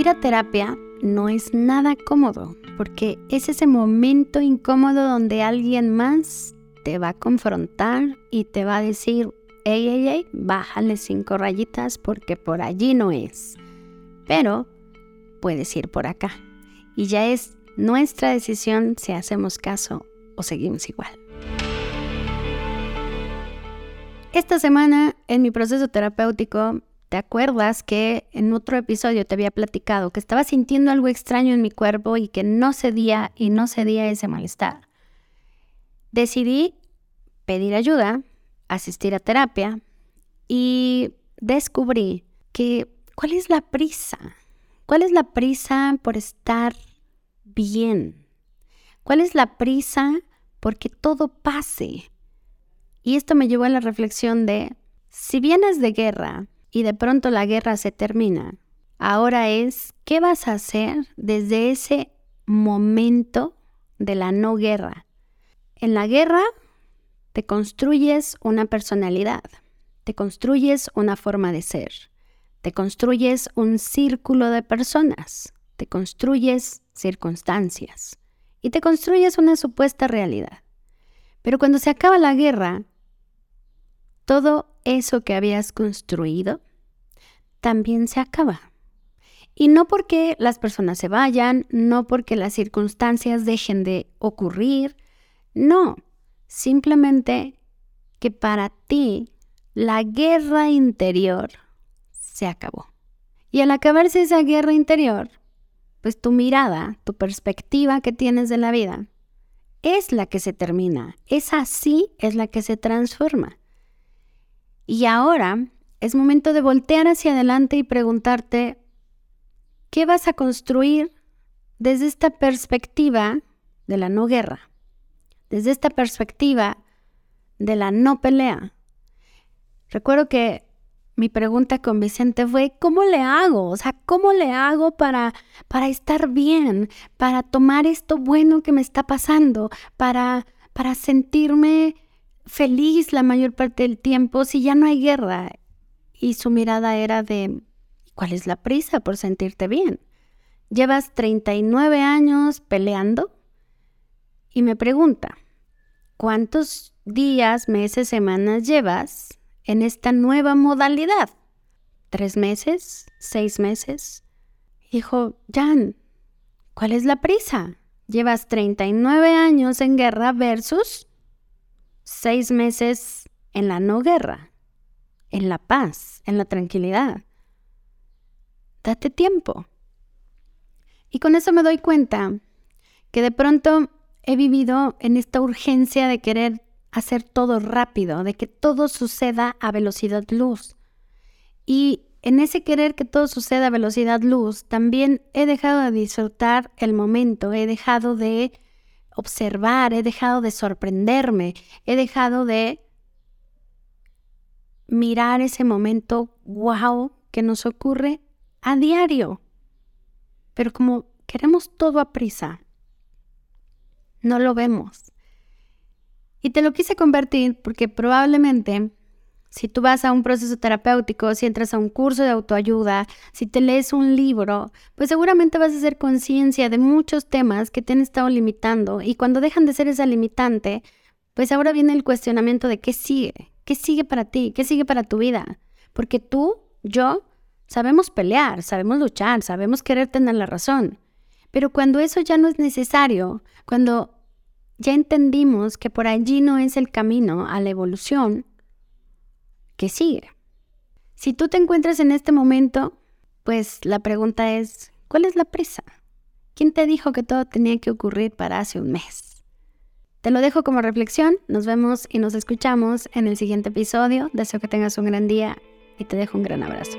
Ir a terapia no es nada cómodo, porque es ese momento incómodo donde alguien más te va a confrontar y te va a decir, ey, ey, ey, bájale cinco rayitas porque por allí no es. Pero puedes ir por acá. Y ya es nuestra decisión si hacemos caso o seguimos igual. Esta semana en mi proceso terapéutico, ¿te acuerdas que en otro episodio te había platicado que estaba sintiendo algo extraño en mi cuerpo y que no cedía y no cedía ese malestar? Decidí pedir ayuda, asistir a terapia y descubrí que cuál es la prisa, cuál es la prisa por estar bien, cuál es la prisa porque todo pase. Y esto me llevó a la reflexión de, si vienes de guerra y de pronto la guerra se termina, ahora es, ¿qué vas a hacer desde ese momento de la no guerra? En la guerra te construyes una personalidad, te construyes una forma de ser, te construyes un círculo de personas, te construyes circunstancias y te construyes una supuesta realidad. Pero cuando se acaba la guerra, todo eso que habías construido también se acaba. Y no porque las personas se vayan, no porque las circunstancias dejen de ocurrir, no, simplemente que para ti la guerra interior se acabó. Y al acabarse esa guerra interior, pues tu mirada, tu perspectiva que tienes de la vida, es la que se termina, es así, es la que se transforma. Y ahora es momento de voltear hacia adelante y preguntarte, ¿qué vas a construir desde esta perspectiva de la no guerra? Desde esta perspectiva de la no pelea. Recuerdo que mi pregunta con Vicente fue, ¿cómo le hago? O sea, ¿cómo le hago para, para estar bien, para tomar esto bueno que me está pasando, para, para sentirme feliz la mayor parte del tiempo si ya no hay guerra? Y su mirada era de, ¿cuál es la prisa por sentirte bien? Llevas 39 años peleando y me pregunta, ¿cuántos días, meses, semanas llevas en esta nueva modalidad? ¿Tres meses? ¿Seis meses? Dijo, Jan, ¿cuál es la prisa? Llevas 39 años en guerra versus seis meses en la no guerra, en la paz, en la tranquilidad. Date tiempo. Y con eso me doy cuenta que de pronto he vivido en esta urgencia de querer hacer todo rápido, de que todo suceda a velocidad luz. Y en ese querer que todo suceda a velocidad luz, también he dejado de disfrutar el momento, he dejado de observar, he dejado de sorprenderme, he dejado de mirar ese momento wow que nos ocurre a diario. Pero como queremos todo a prisa, no lo vemos. Y te lo quise convertir porque probablemente si tú vas a un proceso terapéutico, si entras a un curso de autoayuda, si te lees un libro, pues seguramente vas a hacer conciencia de muchos temas que te han estado limitando y cuando dejan de ser esa limitante, pues ahora viene el cuestionamiento de qué sigue, qué sigue para ti, qué sigue para tu vida. Porque tú, yo, sabemos pelear, sabemos luchar, sabemos querer tener la razón. Pero cuando eso ya no es necesario, cuando ya entendimos que por allí no es el camino a la evolución, ¿qué sigue? Si tú te encuentras en este momento, pues la pregunta es, ¿cuál es la prisa? ¿Quién te dijo que todo tenía que ocurrir para hace un mes? Te lo dejo como reflexión, nos vemos y nos escuchamos en el siguiente episodio. Deseo que tengas un gran día y te dejo un gran abrazo.